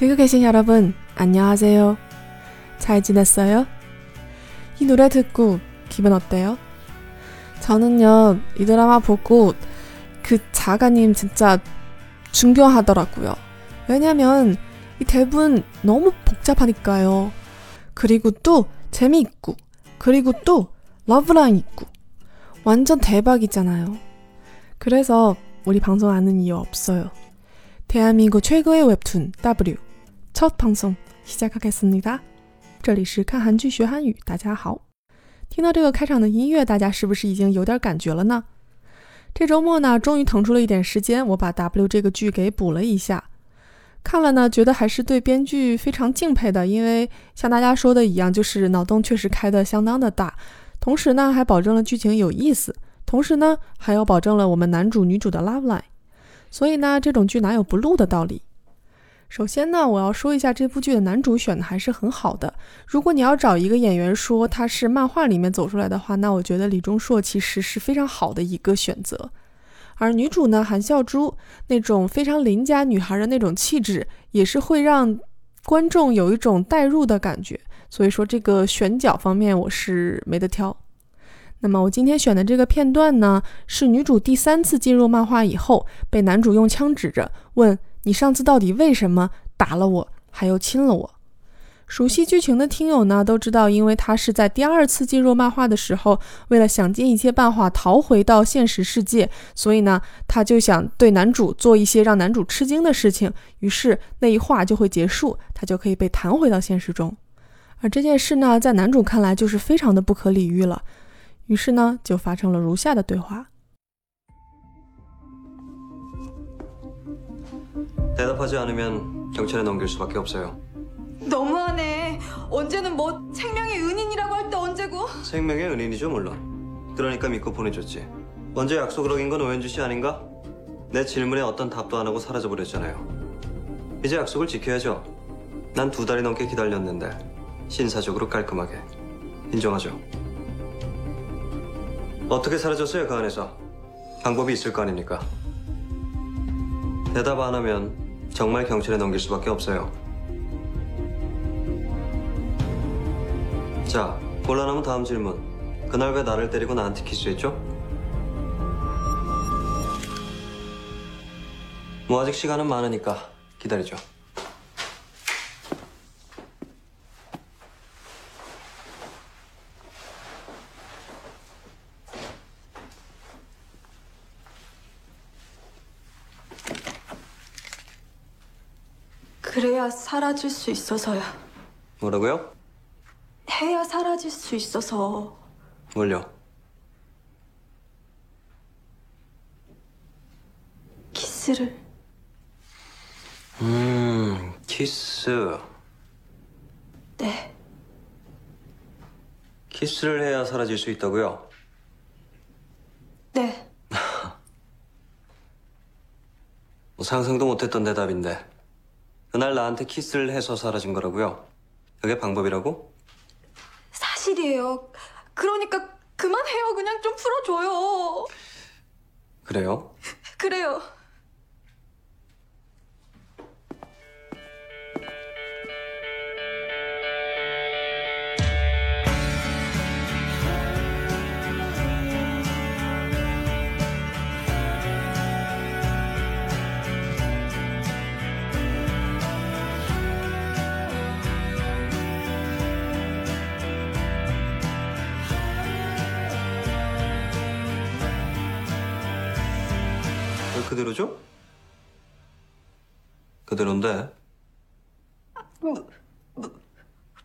듣고 계신 여러분, 안녕하세요. 잘 지냈어요? 이 노래 듣고 기분 어때요? 저는요, 이 드라마 보고 그 자가님 진짜 중요하더라고요. 왜냐면 이 대본 너무 복잡하니까요. 그리고 또 재미있고, 그리고 또 러브라인 있고, 완전 대박이잖아요. 그래서 우리 방송 아는 이유 없어요. 대한민국 최고의 웹툰 W 첫 방송 시작하겠습니다. 这里是看韩剧学韩语，大家好。听到这个开场的音乐，大家是不是已经有点感觉了呢？这周末呢，终于腾出了一点时间，我把 W 这个剧给补了一下。看了呢，觉得还是对编剧非常敬佩的，因为像大家说的一样，就是脑洞确实开得相当的大，同时呢，还保证了剧情有意思，同时呢，还要保证了我们男主女主的 love line。所以呢，这种剧哪有不录的道理？ 首先呢，我要说一下这部剧的男主选的还是很好的。如果你要找一个演员说他是漫画里面走出来的话，那我觉得李钟硕其实是非常好的一个选择。而女主呢，韩孝珠那种非常邻家女孩的那种气质，也是会让观众有一种代入的感觉。所以说这个选角方面我是没得挑。那么我今天选的这个片段呢，是女主第三次进入漫画以后，被男主用枪指着问：“你上次到底为什么打了我，还又亲了我？”熟悉剧情的听友呢都知道，因为他是在第二次进入漫画的时候，为了想尽一切办法逃回到现实世界，所以呢，他就想对男主做一些让男主吃惊的事情，于是那一话就会结束，他就可以被弹回到现实中。而这件事呢，在男主看来就是非常的不可理喻了。于是呢，就发生了如下的对话。 대답하지 않으면 경찰에 넘길 수밖에 없어요 너무하네 언제는 뭐 생명의 은인이라고 할 때 언제고? 생명의 은인이죠 물론 그러니까 믿고 보내줬지 먼저 약속을 어긴 건 오현주 씨 아닌가 내 질문에 어떤 답도 안 하고 사라져버렸잖아요 이제 약속을 지켜야죠 난 두 달이 넘게 기다렸는데 신사적으로 깔끔하게 인정하죠. 어떻게 사라졌어요, 그 안에서? 방법이 있을 거 아닙니까? 대답 안 하면 정말 경찰에 넘길 수밖에 없어요. 자, 곤란하면 다음 질문. 그날 왜 나를 때리고 나한테 키스했죠? 뭐 아직 시간은 많으니까 기다리죠. 그래야 사라질 수 있어서요. 뭐라고요? 해야 사라질 수 있어서. 뭘요? 키스를. 음, 키스. 네. 키스를 해야 사라질 수 있다고요? 네. 뭐 상상도 못했던 대답인데. 그날 나한테 키스를 해서 사라진 거라고요? 그게 방법이라고? 사실이에요. 그러니까 그만해요. 그냥 좀 풀어줘요. 그래요? 그래요. 그대로죠? 그대로인데. 무, 무,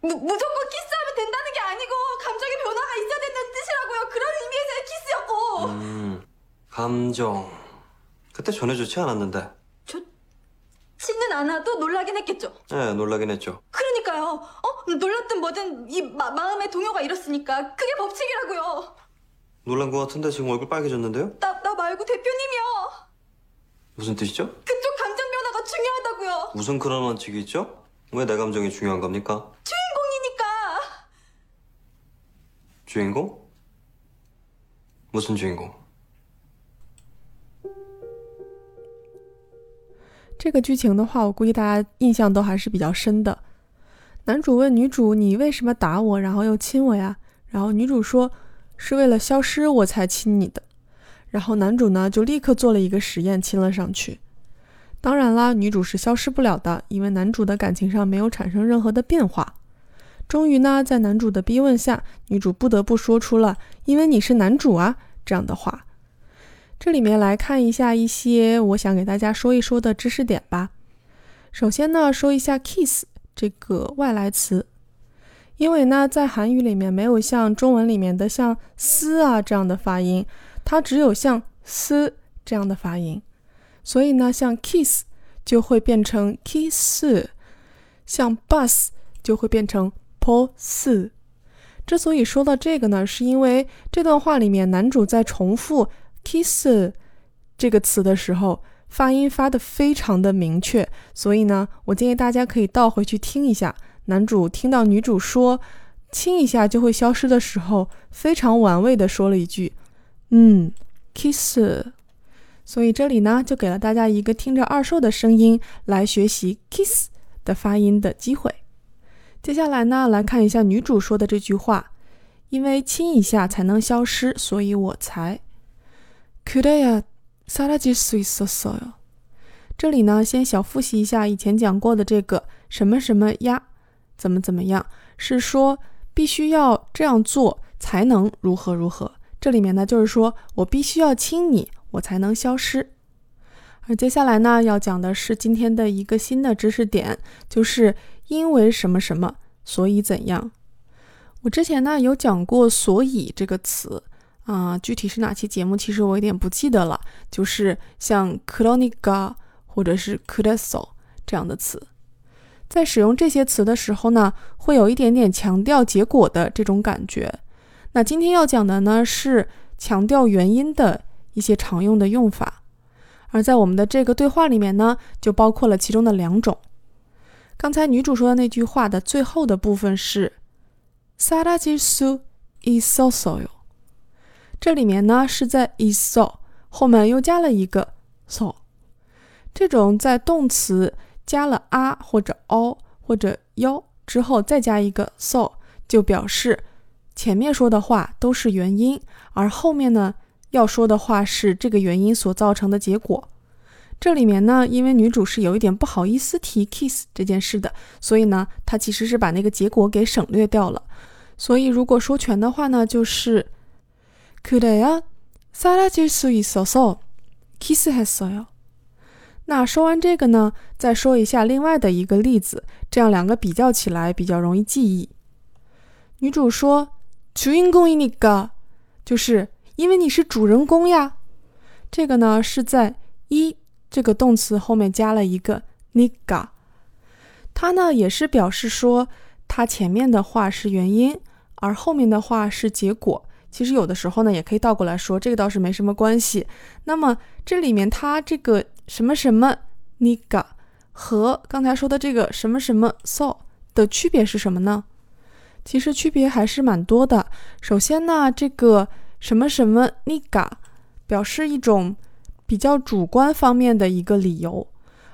무, 무조건 키스하면 된다는 게 아니고 감정의 변화가 있어야 된다는 뜻이라고요. 그런 의미에서의 키스였고. 음, 감정. 그때 전해주지 않았는데. 좋지는 않아도 놀라긴 했겠죠. 네, 놀라긴 했죠. 그러니까요. 어? 놀랐든 뭐든 이 마, 마음의 동요가 이렇으니까 그게 법칙이라고요. 놀란 것 같은데 지금 얼굴 빨개졌는데요? 나, 나 말고 대표님이요. 무슨 뜻이죠? 그쪽 감정 변화가 중요하다고요. 무슨 그런 원칙이 있죠? 왜 내 감정이 중요한 겁니까? 주인공이니까. 주인공? 무슨 주인공? 这个剧情的话，我估计大家印象都还是比较深的。男主问女主：“你为什么打我，然后又亲我呀？”然后女主说：“是为了消失我才亲你的。” 然后男主呢就立刻做了一个实验，亲了上去。当然啦，女主是消失不了的，因为男主的感情上没有产生任何的变化。终于呢，在男主的逼问下，女主不得不说出了“因为你是男主啊”这样的话。这里面来看一下一些我想给大家说一说的知识点吧。首先呢，说一下 kiss 这个外来词，因为呢，在韩语里面没有像中文里面的像丝啊这样的发音，它只有像丝这样的发音，所以呢，像 kiss 就会变成 kiss，像 bus 就会变成 pos。之所以说到这个呢，是因为这段话里面男主在重复。kiss 这个词的时候，发音发的非常的明确，所以呢，我建议大家可以倒回去听一下。男主听到女主说“亲一下就会消失”的时候，非常玩味的说了一句：“嗯，kiss。”所以这里呢，就给了大家一个听着二兽的声音来学习 kiss 的发音的机会。接下来呢，来看一下女主说的这句话：“因为亲一下才能消失，所以我才。” 그래야사라질수있었어 요。 这里呢，先小复习一下以前讲过的这个什么什么呀，怎么怎么样，是说必须要这样做才能如何如何。 这里面呢，就是说我必须要亲你，我才能消失。而接下来呢，要讲的是今天的一个新的知识点，就是因为什么什么，所以怎样。我之前呢有讲过“所以”这个词。啊，具体是哪期节目？其实我有点不记得了。就是像 “kronika” 或者是 “kreso” 这样的词，在使用这些词的时候呢，会有一点点强调结果的这种感觉。那今天要讲的呢，是强调原因的一些常用的用法。而在我们的这个对话里面呢，就包括了其中的两种。刚才女主说的那句话的最后的部分是 “sarajil su isosoyo”。这里面呢是在 iso 后面又加了一个 so，这种在动词加了 a 或者 o 或者 y 之后再加一个 so，就表示前面说的话都是原因，而后面呢要说的话是这个原因所造成的结果。这里面呢，因为女主是有一点不好意思提 kiss 这件事的，所以呢，她其实是把那个结果给省略掉了。所以如果说全的话呢，就是。그래야사라질수있어서키스했어 요。 那说完这个呢，再说一下另外的一个例子，这样两个比较起来比较容易记忆。女主说：“ 주인공이니 까， 就是因为你是主人公呀。”这个呢是在一这个动词后面加了一个니까它呢也是表示说它前面的话是原因，而后面的话是结果。其实有的时候呢，也可以倒过来说，这个倒是没什么关系。那么这里面它这个什么什么 niga 和刚才说的这个什么什么 so 的区别是什么呢？ 其实区别还是蛮多的。首先呢，这个什么什么 niga 表示一种比较主观方面的一个理由，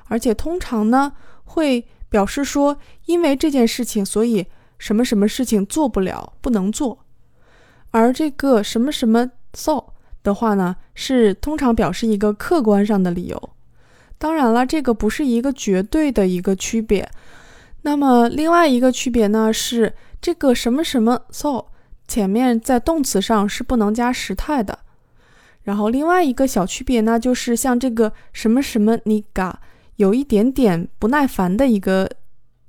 而且通常呢会表示说，因为这件事情，所以什么什么事情做不了，不能做。而这个什么什么 so 的话呢，是通常表示一个客观上的理由。当然了，这个不是一个绝对的一个区别。那么另外一个区别呢，是这个什么什么 so 前面在动词上是不能加时态的。然后另外一个小区别呢，就是像这个什么什么 niga 有一点点不耐烦的一个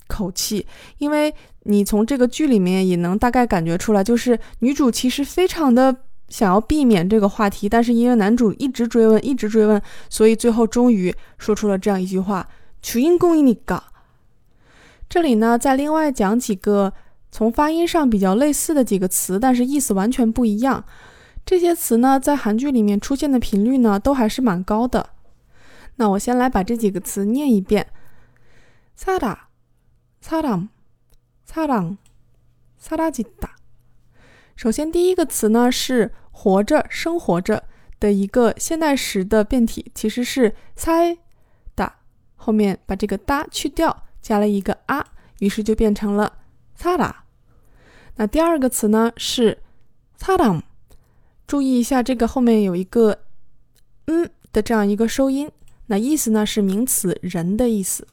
口气，因为你从这个剧里面也能大概感觉出来，就是女主其实非常的想要避免这个话题，但是因为男主一直追问，一直追问，所以最后终于说出了这样一句话：“求因供应 niga。”这里呢，再另外讲几个从发音上比较类似的几个词，但是意思完全不一样。这些词呢，在韩剧里面出现的频率呢，都还是蛮高的。那我先来把这几个词念一遍：사라사 람。 사랑사라지 다。 首先，第一个词呢是“活着”“生活着”的一个现代时的变体，其实是“사다”。 后面把这个哒去掉，加了一个啊，于是就变成了萨拉。 ”。那第二个词呢是擦当，注意一下这个后面有一个嗯的这样一个收音，那意思呢是名词人的意思。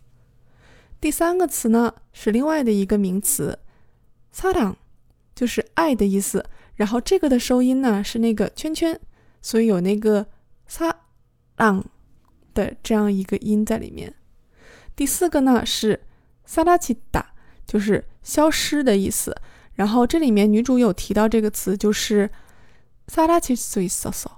第三个词呢是另外的一个名词，擦当就是爱的意思，然后这个的收音呢是那个圈圈，所以有那个擦当的这样一个音在里面。第四个呢是萨拉奇达，就是消失的意思。然后这里面女主有提到这个词，就是萨拉奇苏伊索索。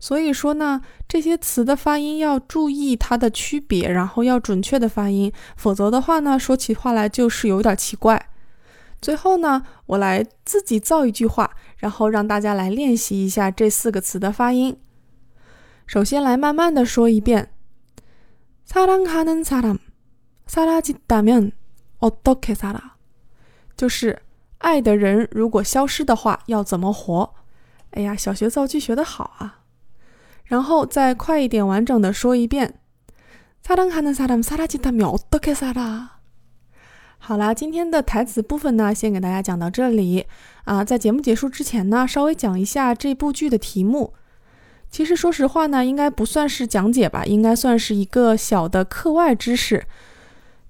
所以说呢，这些词的发音要注意它的区别，然后要准确的发音，否则的话呢，说起话来就是有点奇怪。最后呢，我来自己造一句话，然后让大家来练习一下这四个词的发音。首先来慢慢的说一遍：사랑하는사람사라지다면어떻게살 아？ 就是 爱的人如果消失的话，要怎么活？哎呀，小学造句学得好啊！然后再快一点，完整的说一遍：사랑하는사람사라지다면어떻게살 아？ 好啦，今天的台词部分呢，先给大家讲到这里啊。在节目结束之前呢，稍微讲一下这部剧的题目。其实说实话呢，应该不算是讲解吧，应该算是一个小的课外知识。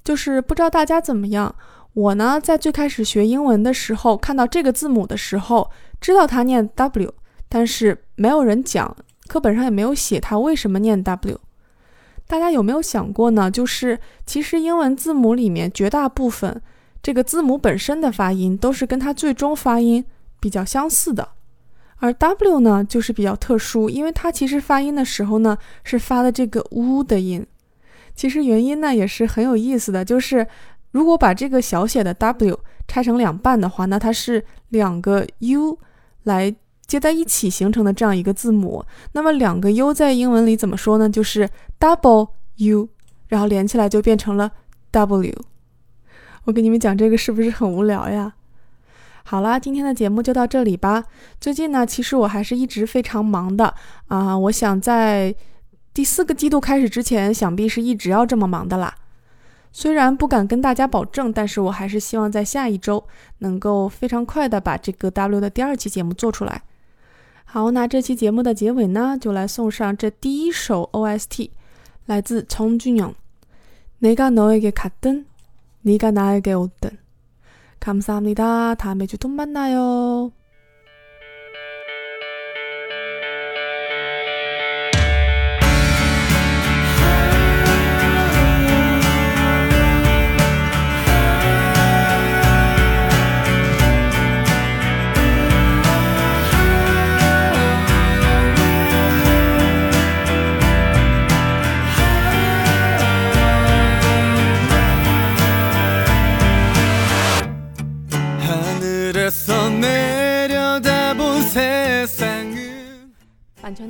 就是不知道大家怎么样。 我呢，在最开始学英文的时候，看到这个字母的时候，知道它念 W，但是没有人讲，课本上也没有写它为什么念 W。大家有没有想过呢？就是其实英文字母里面绝大部分这个字母本身的发音都是跟它最终发音比较相似的，而 W 呢就是比较特殊，因为它其实发音的时候呢是发的这个 u 的音。其实原因呢也是很有意思的，就是。如果把这个小写的 W 拆成两半的话，那它是两个 U 来接在一起形成的这样一个字母。那么两个 U 在英文里怎么说呢？就是 double U，然后连起来就变成了 W。我给你们讲这个是不是很无聊呀？好啦，今天的节目就到这里吧。最近呢，其实我还是一直非常忙的啊。我想在第四个季度开始之前，想必是一直要这么忙的啦。虽然不敢跟大家保证，但是我还是希望在下一周能够非常快的把这个 W 的第二期节目做出来。好，那这期节目的结尾呢，就来送上这第一首 OST，来自从俊阳。내가너에게갔든네가나에게오든감사합니다다음에주또만나요